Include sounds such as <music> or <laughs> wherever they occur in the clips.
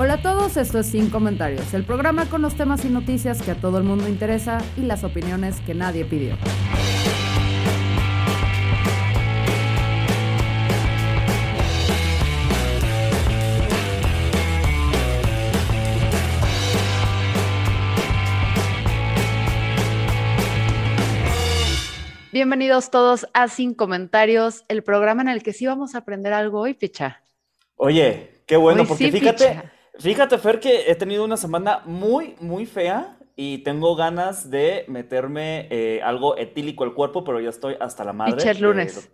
Hola a todos, esto es Sin Comentarios, el programa con los temas y noticias que a todo el mundo interesa y las opiniones que nadie pidió. Bienvenidos todos a Sin Comentarios, el programa en el que sí vamos a aprender algo hoy, Picha. Oye, qué bueno, Hoy porque sí, fíjate, picha. Fíjate, Fer, que he tenido una semana muy, muy fea y tengo ganas de meterme eh, algo etílico al cuerpo, pero ya estoy hasta la madre. Picha, es de- lunes.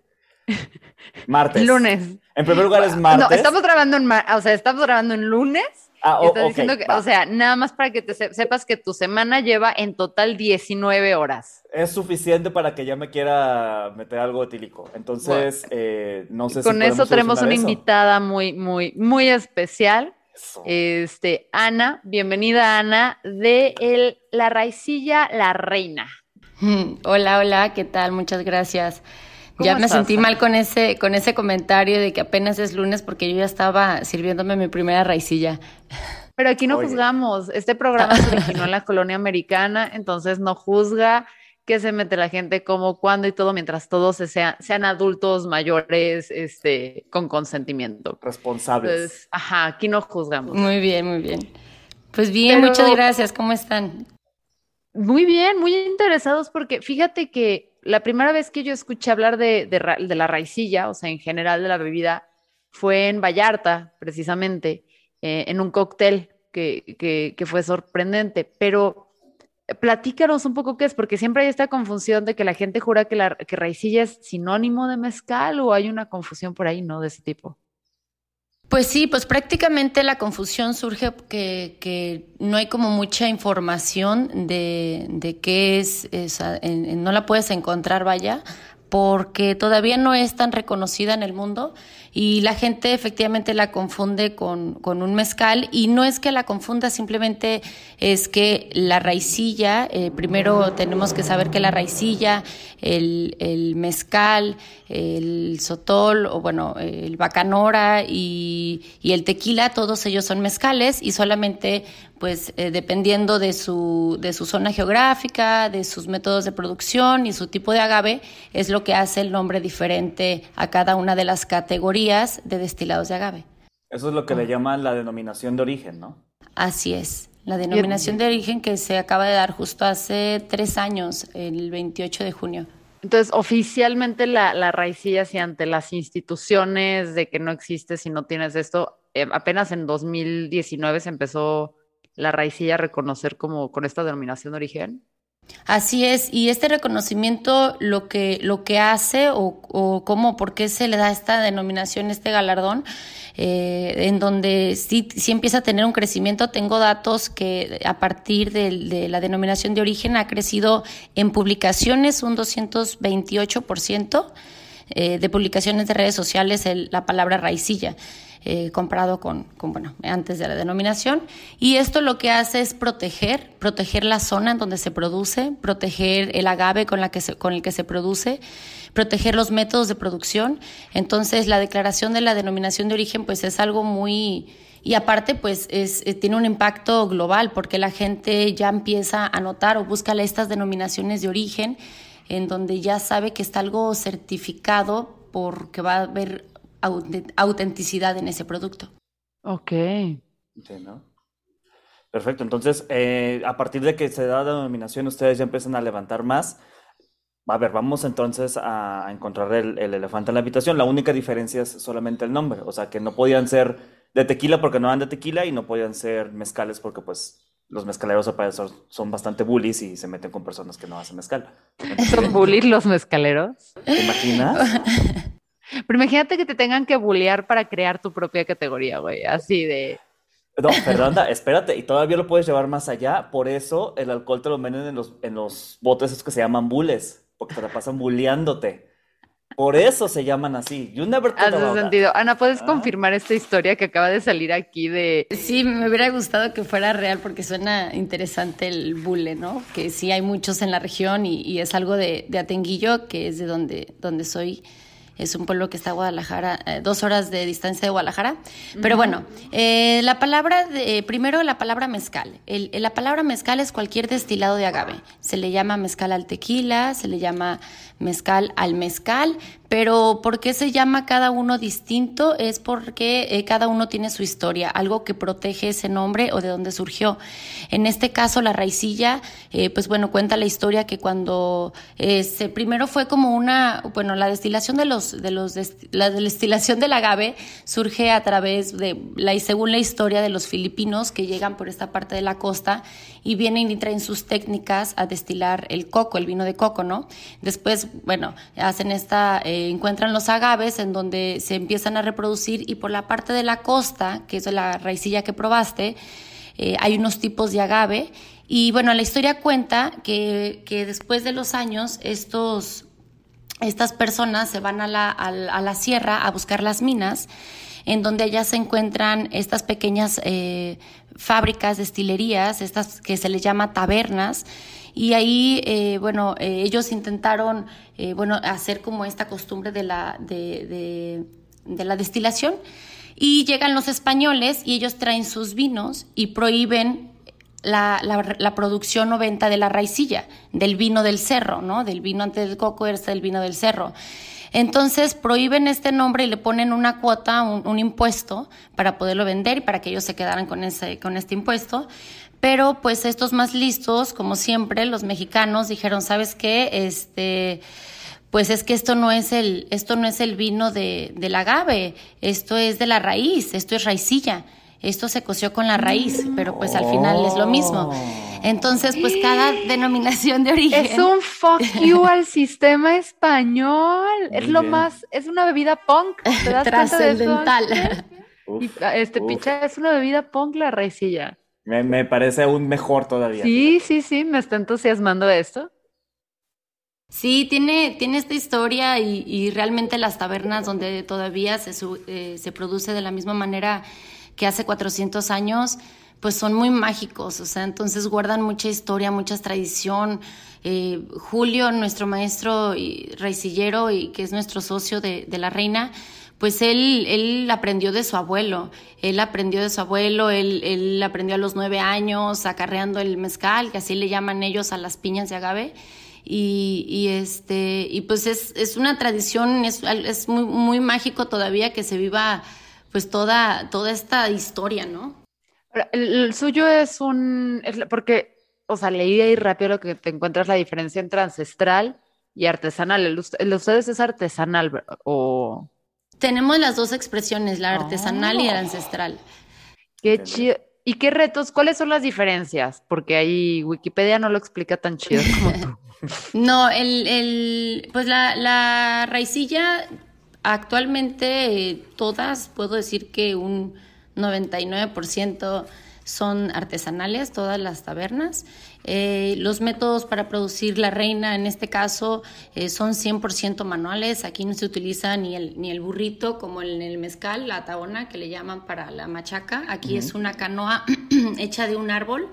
<laughs> Martes. Lunes. En primer lugar es martes. No, estamos grabando en, ma- o sea, estamos grabando en lunes. Ah, y o- estás ok, diciendo que, va. o sea, nada más para que te se- sepas que tu semana lleva en total 19 horas. Es suficiente para que ya me quiera meter algo etílico. Entonces, eh, no sé si Con eso tenemos una eso. invitada muy, muy, muy especial. Eso. Este, Ana, bienvenida Ana, de el, La Raicilla La Reina. <laughs> Hola, hola, ¿qué tal? Muchas gracias. ¿Cómo Ya me estás, sentí mal con ese, con ese comentario de que apenas es lunes porque yo ya estaba sirviéndome mi primera raicilla. Pero aquí no Oye. juzgamos. Este programa se originó en la colonia americana, entonces no juzga qué se mete la gente, cómo, cuándo y todo, mientras todos se sean, sean adultos mayores, este, con consentimiento. Responsables. Entonces, ajá, aquí no juzgamos. Muy bien, muy bien. Pues bien, Pero- muchas gracias. ¿Cómo están? Muy bien, muy interesados porque fíjate que la primera vez que yo escuché hablar de, de la raicilla, o sea, en general de la bebida, fue en Vallarta, precisamente, eh, en un cóctel que, que, que fue sorprendente. Pero platícanos un poco qué es, porque siempre hay esta confusión de que la gente jura que la que raicilla es sinónimo de mezcal o hay una confusión por ahí, ¿no? De ese tipo. Pues sí, pues prácticamente la confusión surge que, que no hay como mucha información de, de qué es, en- no la puedes encontrar, vaya, porque todavía no es tan reconocida en el mundo y la gente efectivamente la confunde con, con un mezcal y no es que la confunda, simplemente es que la raicilla, eh, primero tenemos que saber que la raicilla, el, el mezcal, el sotol o bueno, el bacanora y, y el tequila, todos ellos son mezcales y solamente pues eh, dependiendo de su, de su zona geográfica, de sus métodos de producción y su tipo de agave, es lo que hace el nombre diferente a cada una de las categorías de destilados de agave. Eso es lo Ah. que le llaman la denominación de origen, ¿no? Así es. La denominación de origen que se acaba de dar justo hace tres años, el 28 de junio. Entonces, oficialmente la, la raicilla, si ante las instituciones de que no existe si no tienes esto, eh, apenas en 2019 se empezó la raicilla reconocer como con esta denominación de origen. Así es, y este reconocimiento lo que, lo que hace o, o cómo, por qué se le da esta denominación, este galardón, eh, en donde sí, sí empieza a tener un crecimiento. Tengo datos que a partir de, la denominación de origen ha crecido en publicaciones un 228%, eh, de publicaciones de redes sociales el- la palabra raicilla. Eh, comparado con, con, bueno, antes de la denominación. Y esto lo que hace es proteger, proteger la zona en donde se produce, proteger el agave con, la que se- con el que se produce, proteger los métodos de producción. Entonces, la declaración de la denominación de origen, pues es algo muy... Y aparte, pues es, eh, tiene un impacto global porque la gente ya empieza a notar o busca estas denominaciones de origen en donde ya sabe que está algo certificado porque va a haber aut- autenticidad en ese producto. Ok. Sí, ¿no? Perfecto, entonces eh, a partir de que se da la denominación ustedes ya empiezan a levantar más. A ver, vamos entonces a, encontrar el, el elefante en la habitación. La única diferencia es solamente el nombre, o sea que no podían ser de tequila porque no eran de tequila y no podían ser mezcales porque pues los mezcaleros al parecer son bastante bullies y se meten con personas que no hacen mezcal. <laughs> ¿Son bullies los mezcaleros? ¿Te imaginas? <laughs> Pero imagínate que te tengan que bullear para crear tu propia categoría, güey. Así de. No, Fernanda, espérate, y todavía lo puedes llevar más allá. Por eso el alcohol te lo venden en los, en los botes esos que se llaman bules, porque te la pasan bulleándote. Por eso se llaman así. You never Hace sentido. Ana, ¿puedes Ah. confirmar esta historia que acaba de salir aquí de. Sí, me hubiera gustado que fuera real porque suena interesante el bule, ¿no? Que sí hay muchos en la región y, y es algo de, de Atenguillo, que es de donde, donde soy. Es un pueblo que está a Guadalajara, eh, dos horas de distancia de Guadalajara. Pero bueno, eh, la palabra, de- primero la palabra mezcal. El- la palabra mezcal es cualquier destilado de agave. Se le llama mezcal al tequila, se le llama mezcal al mezcal, pero ¿por qué se llama cada uno distinto? Es porque eh, cada uno tiene su historia, algo que protege ese nombre o de dónde surgió. En este caso, la raicilla, eh, pues bueno, cuenta la historia que cuando eh, se, primero fue como una, bueno, la destilación de los, de los, dest- la destilación del agave surge a través de, la, y según la historia de los filipinos que llegan por esta parte de la costa y vienen y traen sus técnicas a destilar el coco, el vino de coco, ¿no? Después, bueno, hacen esta, eh, encuentran los agaves en donde se empiezan a reproducir y por la parte de la costa, que es la raicilla que probaste, eh, hay unos tipos de agave. Y bueno, la historia cuenta que, que después de los años estos, estas personas se van a la, a la- sierra a buscar las minas, en donde allá se encuentran estas pequeñas eh, fábricas, destilerías, estas que se les llama tabernas, y ahí, eh, bueno, eh, ellos intentaron, eh, bueno, hacer como esta costumbre de la, de, de- de la destilación, y llegan los españoles y ellos traen sus vinos y prohíben la, producción o venta de la raicilla, del vino del cerro, ¿no? Del vino antes del coco, este del vino del cerro. Entonces prohíben este nombre y le ponen una cuota, un, un impuesto para poderlo vender y para que ellos se quedaran con, ese, con este impuesto. Pero pues estos más listos, como siempre, los mexicanos dijeron, ¿sabes qué? Este, pues es que esto no es el, esto no es el vino de, del agave, esto es de la raíz, esto es raicilla. Esto se coció con la raíz, pero pues al final es lo mismo. Entonces, pues cada <gasps> denominación de origen. Es un fuck you <laughs> al sistema español. es lo bien. más, es una bebida punk. ¿Te das cuenta de eso? Trascendental. Uf, Y, este uf. picha es una bebida punk la raicilla. Me, me parece aún mejor todavía. Sí, sí, sí, me está entusiasmando esto. Sí, tiene, tiene esta historia y, y realmente las tabernas donde todavía se, su- eh, se produce de la misma manera que hace 400 años, pues son muy mágicos, o sea, entonces guardan mucha historia, mucha tradición. Eh, Julio, nuestro maestro y raicillero y que es nuestro socio de, de la reina, pues él, él aprendió de su abuelo, él aprendió de su abuelo, él, él aprendió a los nueve años acarreando el mezcal, que así le llaman ellos a las piñas de agave. Y, y este y pues es, es una tradición es, es muy, muy mágico todavía que se viva pues toda toda esta historia no El, el suyo es un, es porque, o sea, leí ahí rápido lo que te encuentras la diferencia entre ancestral y artesanal. El, el de ustedes es artesanal, ¿ver- o tenemos las dos expresiones la artesanal y la Oh. ancestral qué chido. ¿Y qué retos? ¿Cuáles son las diferencias? Porque ahí Wikipedia no lo explica tan chido <laughs> como tú. No, el, el, pues la, la raicilla actualmente eh, todas, puedo decir que un 99% son artesanales, todas las tabernas. Eh, los métodos para producir la reina, en este caso, eh, son 100% manuales. Aquí no se utiliza ni el, ni el burrito como en el mezcal, la tabona, que le llaman para la machaca. Aquí es una canoa <clears throat> hecha de un árbol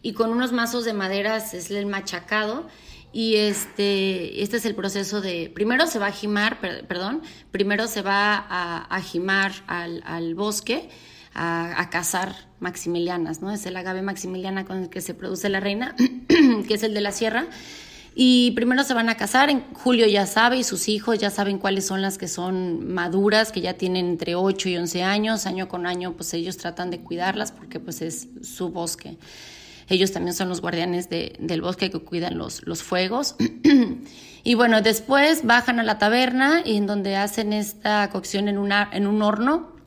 y con unos mazos de maderas es el machacado. Y este, este es el proceso de, primero se va a jimar, per- perdón, primero se va a, a jimar al, al bosque, a, a cazar maximilianas, ¿no? Es el agave maximiliana con el que se produce la reina, <clears throat> que es el de la sierra. Y primero se van a casar, en Julio ya sabe y sus hijos ya saben cuáles son las que son maduras, que ya tienen entre 8 y 11 años, año con año pues ellos tratan de cuidarlas porque pues es su bosque. Ellos también son los guardianes de- del bosque que cuidan los, los fuegos. <clears throat> y bueno, después bajan a la taberna y en donde hacen esta cocción en, una, en un horno.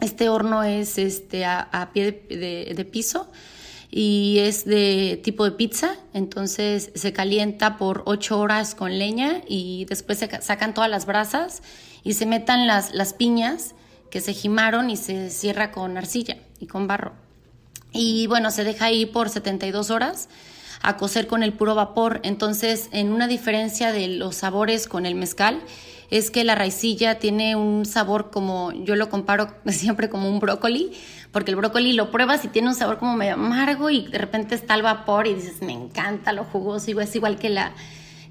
Este horno es este, a, pie de, piso y es de tipo de pizza, entonces se calienta por ocho horas con leña y después se sacan todas las brasas y se metan las, las piñas que se gimaron y se cierra con arcilla y con barro. Y bueno, se deja ahí por 72 horas a cocer con el puro vapor. Entonces, en una diferencia de los sabores con el mezcal, es que la raicilla tiene un sabor como, yo lo comparo <laughs> siempre como un brócoli, porque el brócoli lo pruebas y tiene un sabor como medio amargo y de repente está el vapor y dices, me encanta lo jugoso, es igual que la,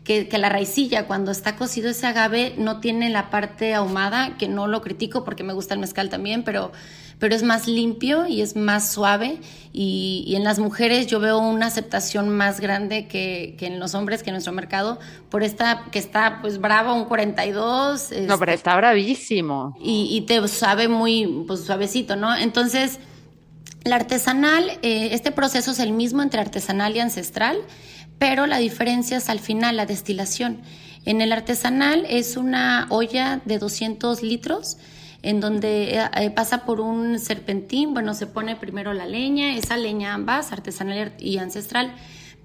que, que, la raicilla, cuando está cocido ese agave, no tiene la parte ahumada, que no lo critico porque me gusta el mezcal también, pero pero es más limpio y es más suave y, en las mujeres yo veo una aceptación más grande que, en los hombres, que en nuestro mercado, por esta que está pues brava, un 42. no, pero este, está bravísimo. Y, te sabe muy pues, suavecito, ¿no? Entonces, la artesanal, eh, este proceso es el mismo entre artesanal y ancestral, pero la diferencia es al final la destilación. En el artesanal es una olla de 200 litros, en donde eh, eh, pasa por un serpentín, bueno, se pone primero la leña, esa leña ambas, artesanal y ancestral,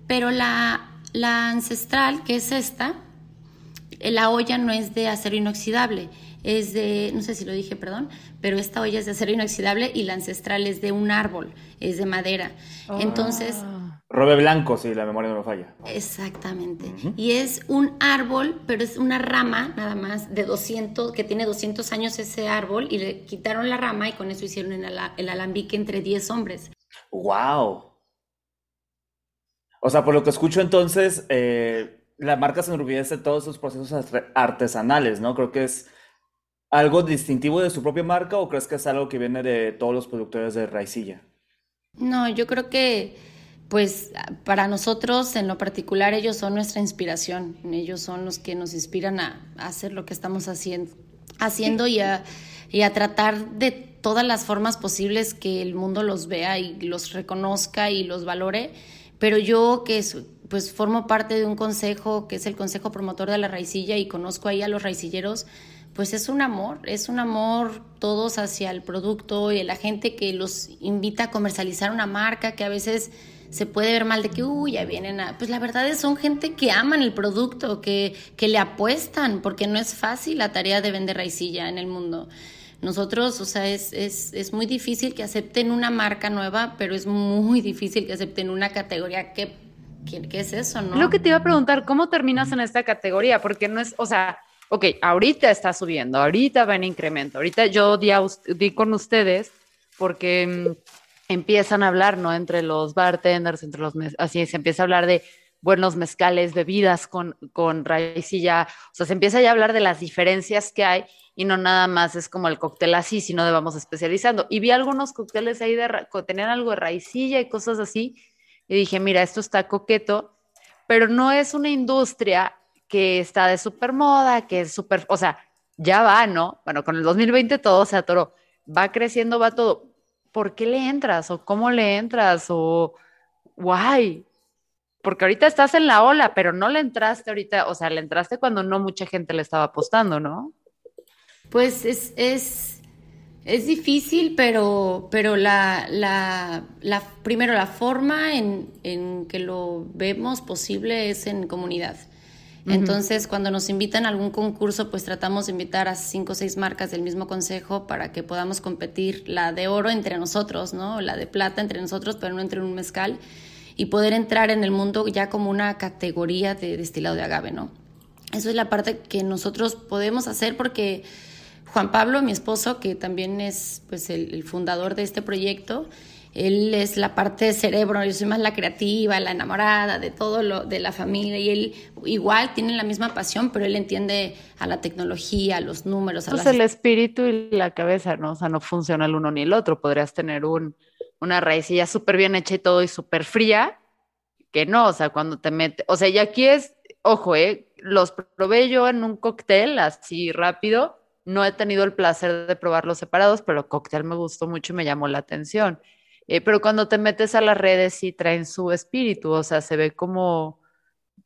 pero la, la ancestral, que es esta, eh, la olla no es de acero inoxidable, es de, no sé si lo dije, perdón, pero esta olla es de acero inoxidable y la ancestral es de un árbol, es de madera. Entonces, ah. Robe blanco, si la memoria no me falla. Exactamente. Y es un árbol, pero es una rama nada más de 200, que tiene 200 años ese árbol, y le quitaron la rama y con eso hicieron el, alambique entre 10 hombres. ¡Wow! O sea, por lo que escucho entonces, eh, la marca se enorgullece de todos sus procesos artesanales, ¿no? Creo que es algo distintivo de su propia marca o crees que es algo que viene de todos los productores de raicilla? No, yo creo que pues para nosotros en lo particular ellos son nuestra inspiración, ellos son los que nos inspiran a, hacer lo que estamos haciendo, haciendo y, a, y a tratar de todas las formas posibles que el mundo los vea y los reconozca y los valore, pero yo que pues formo parte de un consejo que es el Consejo Promotor de la Raicilla y conozco ahí a los raicilleros, pues es un amor, es un amor todos hacia el producto y la gente que los invita a comercializar una marca que a veces se puede ver mal de que, uy, ya vienen a... Pues la verdad es son gente que aman el producto, que, que le apuestan, porque no es fácil la tarea de vender raicilla en el mundo. Nosotros, o sea, es, es, es muy difícil que acepten una marca nueva, pero es muy difícil que acepten una categoría que ¿Qué, ¿Qué, es eso, no? Lo que te iba a preguntar, ¿cómo terminas en esta categoría? Porque no es, o sea, ok, ahorita está subiendo, ahorita va en incremento, ahorita yo di, di con ustedes porque mm, empiezan a hablar, ¿no? Entre los bartenders, entre los, así se empieza a hablar de buenos mezcales, bebidas con, con raicilla, o sea, se empieza ya a hablar de las diferencias que hay y no nada más es como el cóctel así, sino de vamos especializando. Y vi algunos cócteles ahí de, tenían algo de raicilla y cosas así, y dije, mira, esto está coqueto, pero no es una industria que está de súper moda, que es súper, o sea, ya va, ¿no? Bueno, con el 2020 todo se atoró, va creciendo, va todo, ¿por qué le entras? ¿O cómo le entras? ¿O why? Porque ahorita estás en la ola, pero no le entraste ahorita, o sea, le entraste cuando no mucha gente le estaba apostando, ¿no? Pues es, es, es difícil, pero, pero la, la, la, primero la forma en, en que lo vemos posible es en comunidad. Entonces, cuando nos invitan a algún concurso, pues tratamos de invitar a cinco o seis marcas del mismo consejo para que podamos competir la de oro entre nosotros, ¿no? La de plata entre nosotros, pero no entre un mezcal, y poder entrar en el mundo ya como una categoría de destilado de agave, ¿no? Eso es la parte que nosotros podemos hacer porque Juan Pablo, mi esposo, que también es pues el fundador de este proyecto, él es la parte de cerebro, yo soy más la creativa, la enamorada de todo lo de la familia y él igual tiene la misma pasión, pero él entiende a la tecnología, a los números. A pues el espíritu y la cabeza, ¿no? O sea, no funciona el uno ni el otro. Podrías tener un, una raicilla súper bien hecha y todo y súper fría, que no, o sea, cuando te metes, o sea, y aquí es, ojo, ¿eh? Los probé yo en un cóctel así rápido. No he tenido el placer de probarlos separados, pero el cóctel me gustó mucho y me llamó la atención. Eh, pero cuando te metes a las redes sí traen su espíritu, o sea, se ve como,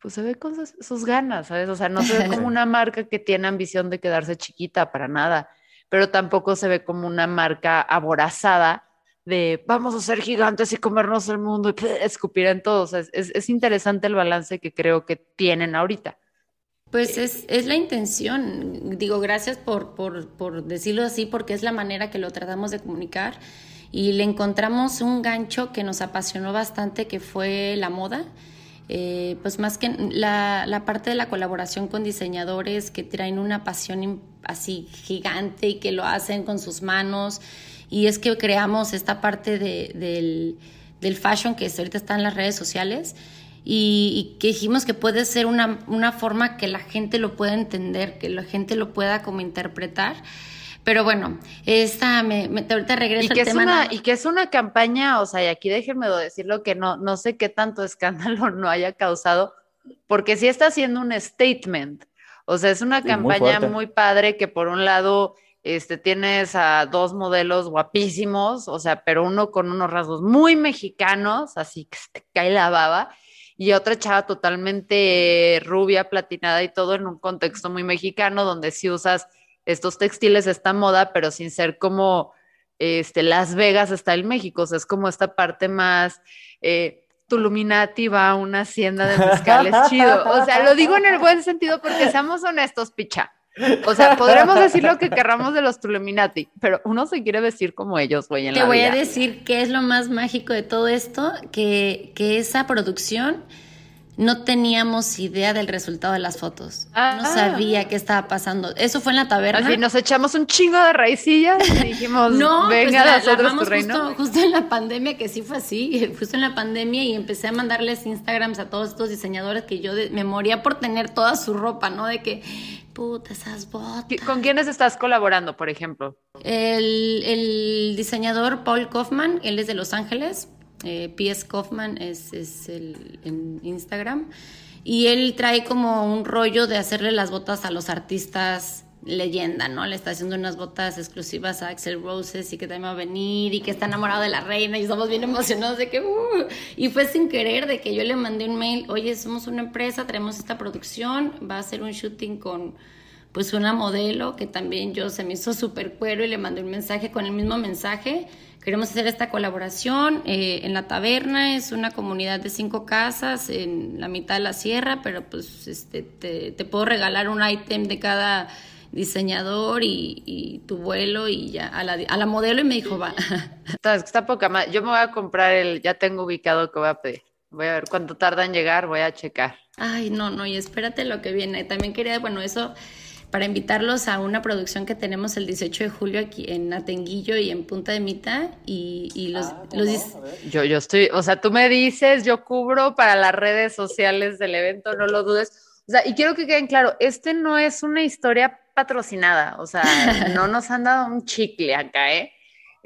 pues se ve con sus, ganas, ¿sabes? O sea, no se ve como <laughs> una marca que tiene ambición de quedarse chiquita para nada, pero tampoco se ve como una marca aborazada de vamos a ser gigantes y comernos el mundo y escupir en todos. es, es, interesante el balance que creo que tienen ahorita. Pues es, es la intención. Digo, gracias por, por, por decirlo así, porque es la manera que lo tratamos de comunicar. Y le encontramos un gancho que nos apasionó bastante, que fue la moda. Eh, pues más que la, la, parte de la colaboración con diseñadores que traen una pasión así gigante y que lo hacen con sus manos y es que creamos esta parte de, del, del, fashion que ahorita está en las redes sociales y, y, que dijimos que puede ser una, una forma que la gente lo pueda entender, que la gente lo pueda como interpretar. Pero bueno, esta me, me ahorita regreso y que tema. Es una, y que es una campaña, o sea, y aquí déjenme decirlo que no, no sé qué tanto <laughs> escándalo no haya causado, porque sí está haciendo un statement. O sea, es una campaña muy, muy padre que por un lado este, tienes a dos modelos guapísimos, o sea, pero uno con unos rasgos muy mexicanos, así que se te cae la baba, y otra chava totalmente rubia, platinada y todo en un contexto muy mexicano, donde sí usas estos textiles, esta moda, pero sin ser como este, Las Vegas está en México, o sea, es como esta parte más... Eh, Tuluminati va a una hacienda de mezcales <laughs> chido. O sea, lo digo en el buen sentido porque seamos honestos, picha. O sea, podremos decir lo que querramos de los Tuluminati, pero uno se quiere decir como ellos, güey. Te voy a decir qué es lo más mágico de todo esto, que, que esa producción no teníamos idea del resultado de las fotos. no ah. sabía qué estaba pasando. Eso fue en la taberna. Así nos echamos un chingo de raicillas y dijimos, <laughs> no, pues venga, pues nosotros tu reino. Justo, justo, en la pandemia, que sí fue así, <laughs> justo en la pandemia y empecé a mandarles Instagrams a todos estos diseñadores que yo me moría por tener toda su ropa, ¿no? De que puta, esas botas. ¿Con quiénes estás colaborando, por ejemplo? El, diseñador Paul Kaufman, él es de Los Ángeles. Eh, P.S. Kaufman es, es el, en Instagram. Y él trae como un rollo de hacerle las botas a los artistas leyenda, ¿no? Le está haciendo unas botas exclusivas a Axel Roses y que también va a venir y que está enamorado de la reina y estamos bien emocionados de que... Uh, y fue sin querer de que yo le mandé un mail, oye, somos una empresa, traemos esta producción, va a ser un shooting con pues una modelo que también yo se me hizo súper cuero y le mandé un mensaje con el mismo mensaje. Queremos hacer esta colaboración eh, en la taberna, es una comunidad de cinco casas en la mitad de la sierra, pero pues este, te, te puedo regalar un ítem de cada diseñador y, tu vuelo y ya a la, a la modelo y me dijo, va. <laughs> Está, está poca más. Yo me voy a comprar el, ya tengo ubicado que voy a pedir. Voy a ver cuánto tarda en llegar, voy a checar. Ay, no, no, y espérate lo que viene. También quería, bueno, eso para invitarlos a una producción que tenemos el 18 de julio aquí en Atenguillo y en Punta de Mita y, los, ah, los yo yo estoy, o sea, tú me dices, yo cubro para las redes sociales del evento, no lo dudes. O sea, y quiero que queden claro, este no es una historia patrocinada, o sea, <laughs> no nos han dado un chicle acá, ¿eh?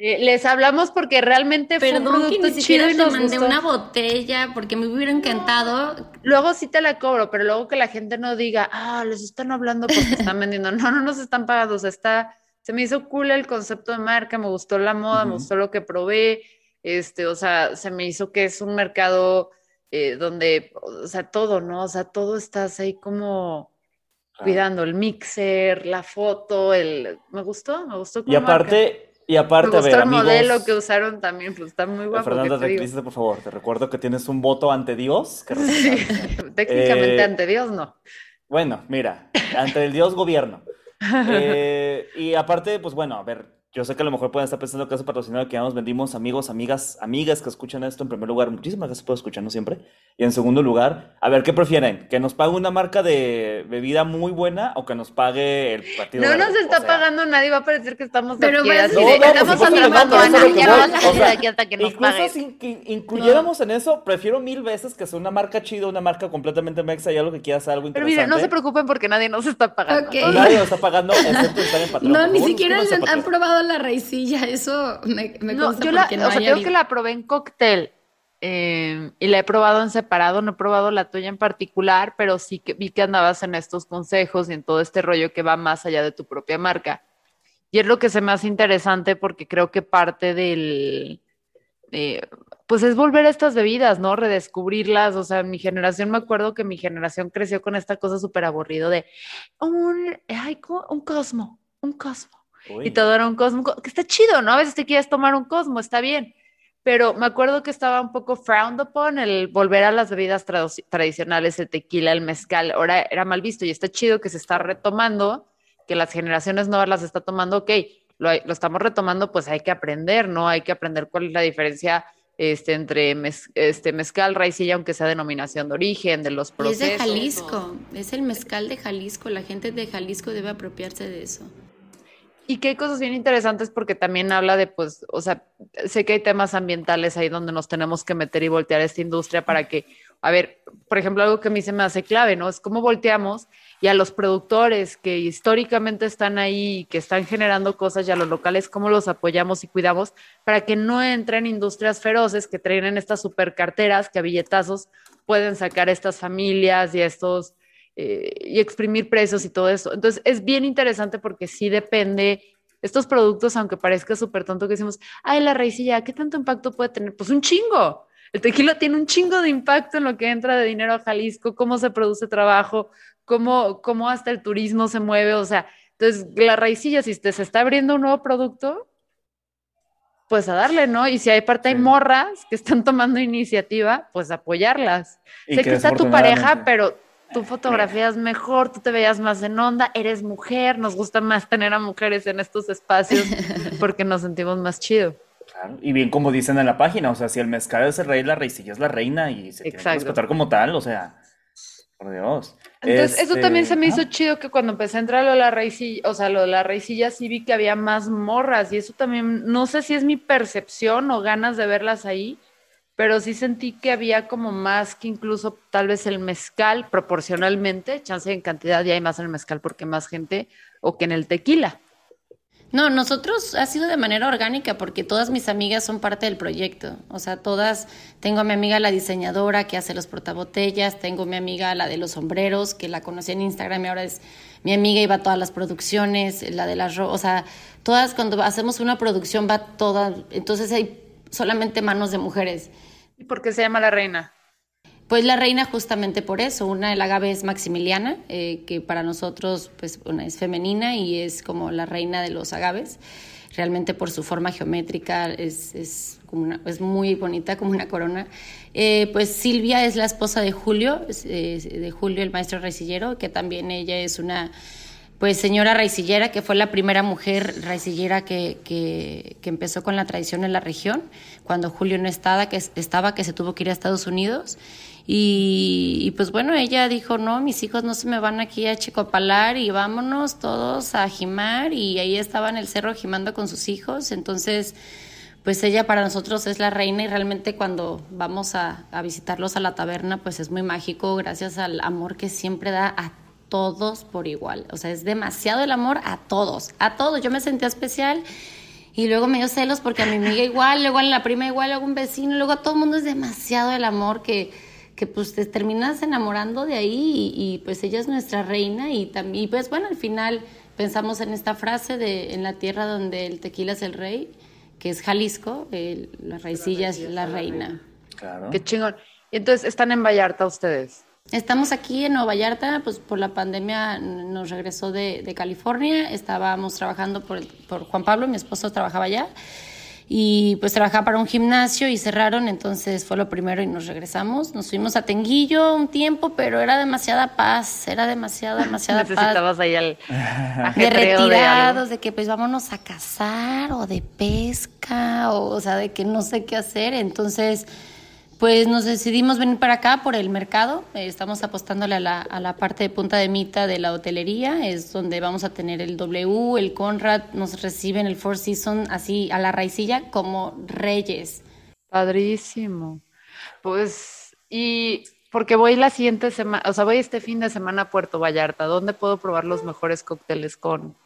Eh les hablamos porque realmente fue un producto que ni siquiera te mandé una botella porque me hubiera encantado. Luego sí te la cobro, pero luego que la gente no diga, ah, les están hablando porque están vendiendo. <laughs> No, no nos están pagando. O sea, está, se me hizo cool el concepto de marca, me gustó la moda, me gustó lo que probé. Este, o sea, se me hizo que es un mercado eh, donde, o sea, todo, ¿no? O sea, todo estás ahí como cuidando el mixer, la foto, el... Me gustó, me gustó. y aparte, y aparte, me gustó el modelo que usaron también, pues está muy guapo. Fernanda, te por favor, te recuerdo que tienes un voto ante Dios. <laughs> técnicamente eh, ante Dios no. Bueno, mira, ante el Dios gobierno. <laughs> Eh, y aparte, pues bueno, a ver, yo sé que a lo mejor pueden estar pensando que es patrocinado que ya nos vendimos amigos, amigas, amigas que escuchan esto en primer lugar. Muchísimas gracias por escucharnos siempre. Y en segundo lugar, a ver, ¿qué prefieren? ¿Que nos pague una marca de bebida muy buena o que nos pague el partido? No nos está pagando nadie, va a parecer que estamos Pero aquí, así, no, no, estamos atrapando a nadie, ya vamos a salir aquí hasta que nos Incluso si que incluyéramos en eso, prefiero mil veces que sea una marca chida, una marca completamente mexa y algo que quieras algo interesante. Pero mira, no se preocupen porque nadie nos está pagando. Okay. Nadie nos está pagando, excepto estar en patrón. No, ni siquiera han probado la raicilla, eso me, me no, yo la, no o sea, creo que la probé en cóctel eh, y la he probado en separado, no he probado la tuya en particular, pero sí que vi que andabas en estos consejos y en todo este rollo que va más allá de tu propia marca. Y es lo que se me hace interesante porque creo que parte del, eh, pues es volver a estas bebidas, ¿no? Redescubrirlas. O sea, mi generación, me acuerdo que mi generación creció con esta cosa súper aburrido de un, un cosmo, un cosmo. Y todo era un cosmo, que está chido, ¿no? A veces te quieres tomar un cosmo, está bien pero me acuerdo que estaba un poco frowned upon el volver a las bebidas tradicionales, el tequila, el mezcal, ahora era mal visto y está chido que se está retomando, que las generaciones nuevas las está tomando, ok, lo, lo estamos retomando, pues hay que aprender, ¿no? Hay que aprender cuál es la diferencia este, entre este, mezcal, raicilla, aunque sea denominación de origen, de los procesos. es de Jalisco, es el mezcal de Jalisco, la gente de Jalisco debe apropiarse de eso. Y que hay cosas bien interesantes porque también habla de, pues, o sea, sé que hay temas ambientales ahí donde nos tenemos que meter y voltear esta industria para que, a ver, por ejemplo, algo que a mí se me hace clave, ¿no? Es cómo volteamos y a los productores que históricamente están ahí, que están generando cosas y a los locales, cómo los apoyamos y cuidamos para que no entren industrias feroces que traen estas super carteras que a billetazos pueden sacar estas familias y estos eh, y exprimir precios y todo eso. Entonces es bien interesante porque sí depende estos productos, aunque parezca súper tonto que decimos, ay, la raicilla, ¿qué tanto impacto puede tener? Pues un chingo. El tequila tiene un chingo de impacto en lo que entra de dinero a Jalisco, cómo se produce trabajo, cómo, cómo hasta el turismo se mueve, o sea, entonces la raicilla, si se está abriendo un nuevo producto, pues a darle, ¿no? Y si hay parte hay morras que están tomando iniciativa, pues apoyarlas. sé que, está tu pareja, pero tú fotografías mejor, tú te veías más en onda, eres mujer, nos gusta más tener a mujeres en estos espacios <laughs> porque nos sentimos más chido. Claro, y bien como dicen en la página, o sea, si el mezcal es el rey, la raicilla es la reina y se tiene que respetar como tal, o sea, por Dios. Entonces, eso también se me hizo chido que cuando empecé a entrar a lo de la raicilla, o sea, lo de la raicilla sí vi que había más morras y eso también, no sé si es mi percepción o ganas de verlas ahí, pero sí sentí que había como más que incluso tal vez el mezcal proporcionalmente, chance en cantidad ya hay más en el mezcal porque más gente o que en el tequila. No, nosotros ha sido de manera orgánica porque todas mis amigas son parte del proyecto. O sea, todas, tengo a mi amiga la diseñadora que hace los portabotellas, tengo a mi amiga la de los sombreros, que la conocí en Instagram y ahora es mi amiga y va a todas las producciones, la de las, o sea, todas cuando hacemos una producción va toda, entonces hay solamente manos de mujeres. ¿Y por qué se llama la reina? Pues la reina justamente por eso, una el agave es Maximiliana, eh, que para nosotros pues es femenina y es como la reina de los agaves, realmente por su forma geométrica es, es, muy bonita como una corona. Eh, pues Silvia es la esposa de Julio, de Julio el maestro raicillero, que también ella es una pues señora raicillera, que fue la primera mujer raicillera que, que, empezó con la tradición en la región, cuando Julio no estaba que, estaba, que se tuvo que ir a Estados Unidos. Y, pues bueno, ella dijo, no, mis hijos no se me van aquí a chicopalar y vámonos todos a jimar. Y ahí estaba en el cerro jimando con sus hijos. Entonces, pues ella para nosotros es la reina y realmente cuando vamos a, a visitarlos a la taberna, pues es muy mágico gracias al amor que siempre da a todos por igual. O sea, es demasiado el amor a todos, a todos. Yo me sentía especial y luego me dio celos porque a mi amiga igual, luego a la prima igual, luego a un vecino, luego a todo el mundo. Es demasiado el amor que que pues te terminas enamorando de ahí y, pues ella es nuestra reina y también pues bueno al final pensamos en esta frase de en la tierra donde el tequila es el rey que es Jalisco la raicilla es la reina. Claro. Qué chingón. Y entonces están en Vallarta ustedes Estamos aquí en Nueva Vallarta, pues por la pandemia nos regresó de, de California, estábamos trabajando por, por Juan Pablo, mi esposo trabajaba allá, y pues trabajaba para un gimnasio y cerraron, entonces fue lo primero y nos regresamos. Nos fuimos a Tenguillo un tiempo, pero era demasiada paz, era demasiada, demasiada <laughs> Necesitabas ahí al de retirados, de, que pues vámonos a cazar o de pesca, o, o sea, de que no sé qué hacer, entonces pues nos decidimos venir para acá por el mercado. Eh, estamos apostándole a la, a la, parte de punta de mita de la hotelería. Es donde vamos a tener el W, el Conrad. Nos reciben el Four Seasons así a la raicilla como reyes. Padrísimo. Pues, y porque voy la siguiente semana, o sea, voy este fin de semana a Puerto Vallarta. ¿Dónde puedo probar los mejores cócteles con,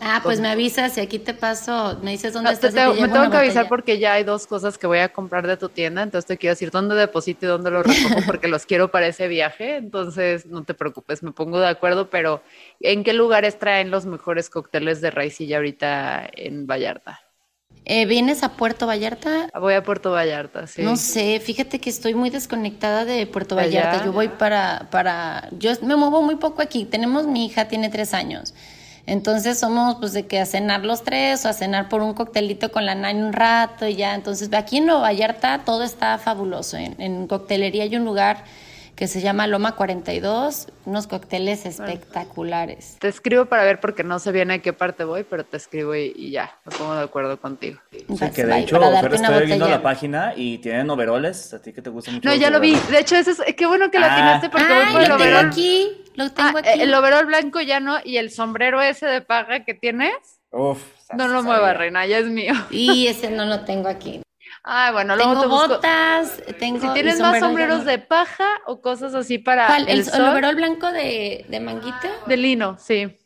Ah, pues me avisas y aquí te paso, me dices dónde estás. me tengo que avisar porque ya hay dos cosas que voy a comprar de tu tienda, entonces te quiero decir dónde deposito y dónde los recojo porque los quiero para ese viaje, entonces no te preocupes, me pongo de acuerdo, pero ¿en qué lugares traen los mejores cócteles de raicilla ahorita en Vallarta? Eh, ¿Vienes a Puerto Vallarta? Voy a Puerto Vallarta, sí. No sé, fíjate que estoy muy desconectada de Puerto Vallarta. Yo voy para, para, yo me muevo muy poco aquí. Tenemos mi hija, tiene tres años. Entonces somos pues de que a cenar los tres o a cenar por un coctelito con la Nine un rato y ya. Entonces aquí en Nueva Vallarta todo está fabuloso. En, en coctelería hay un lugar que se llama Loma 42, unos cócteles espectaculares. Te escribo para ver porque no sé bien a qué parte voy, pero te escribo y, y ya, me pongo de acuerdo contigo. Sí, Vas, que de bye, hecho, una estoy viendo la página y tienen overoles. A ti que te gusta mucho. No, ya lo vi. De hecho, eso es, qué bueno que la Ah. atinaste porque voy Ay, por el lo tengo overol. aquí, lo tengo Ah, aquí. el overol blanco ya no, y el sombrero ese de paja que tienes, Uf, no lo sabía. muevas, reina, ya es mío. Y ese no lo tengo aquí. Ay, bueno, luego Tengo te busco. botas, tengo... Si tienes más sombrero sombreros de paja o cosas así para el, ¿El, sol, el overol blanco de, de manguita? de lino, sí.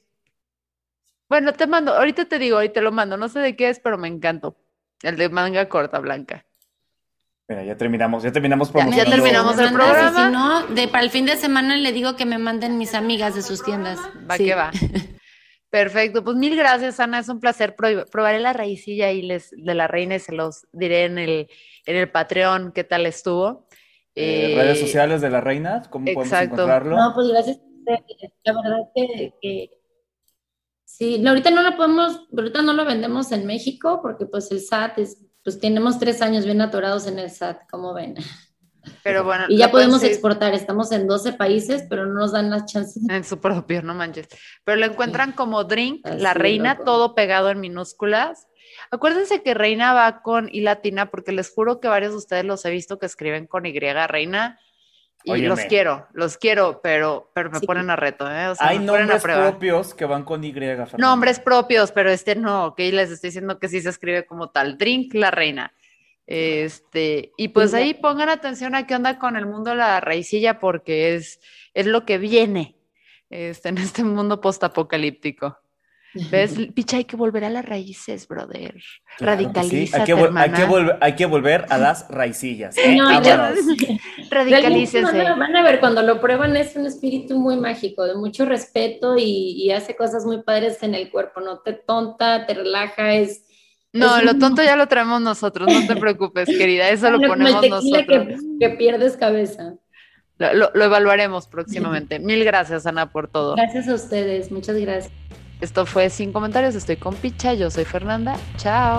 Bueno, te mando, ahorita te digo, ahorita te lo mando, no sé de qué es, pero me encantó. El de manga corta blanca. Mira, ya terminamos, ya terminamos Ya- ya promocionando. terminamos el programa. Si no, de, para el fin de semana le digo que me manden mis amigas de sus tiendas. Va Sí. que va. <laughs> Perfecto, pues mil gracias, Ana. Es un placer. Pro- probaré la raicilla y les de la reina y se los diré en el, en el Patreon qué tal estuvo. Eh, Eh, redes sociales de la reina, ¿cómo podemos exacto. encontrarlo? No, pues gracias. a ustedes. La verdad que, que sí, no, ahorita no lo podemos, ahorita no lo vendemos en México porque pues el SAT es, pues tenemos tres años bien atorados en el SAT, como ven. Pero bueno, Y ya podemos exportar, estamos en 12 países, pero no nos dan las chances. en su propio, no manches. Pero lo encuentran como drink, Así la reina, loco. todo pegado en minúsculas. Acuérdense que reina va con I latina, porque les juro que varios de ustedes los he visto que escriben con Y reina. Y Óyeme. los quiero, los quiero, pero, pero me Sí. ponen a reto, ¿eh? O sea, Hay nombres propios que van con Y, Fernanda. Nombres propios, pero este no, ok, les estoy diciendo que sí se escribe como tal, Drink la Reina. Este, y pues ahí pongan atención a qué onda con el mundo de la raicilla, porque es, es lo que viene este, en este mundo postapocalíptico. ¿Ves? <laughs> Picha, hay que volver a las raíces, brother. Claro que sí. Radicalízate, Hay que, hay, que hay que volver a las raicillas. ¿eh? <laughs> No, Realmente <laughs> Radicalícese. van a, van a ver, cuando lo prueban es un espíritu muy mágico, de mucho respeto y, y hace cosas muy padres en el cuerpo, no te tonta, te relaja, es... No, es lo un- tonto ya lo traemos nosotros, no te preocupes, querida, eso lo <laughs> ponemos nosotros. que, que pierdes cabeza. Lo, lo- lo evaluaremos próximamente. Mil gracias, Ana, por todo. Gracias a ustedes, muchas gracias. Esto fue Sin Comentarios. Estoy con Picha. Yo soy Fernanda. Chao.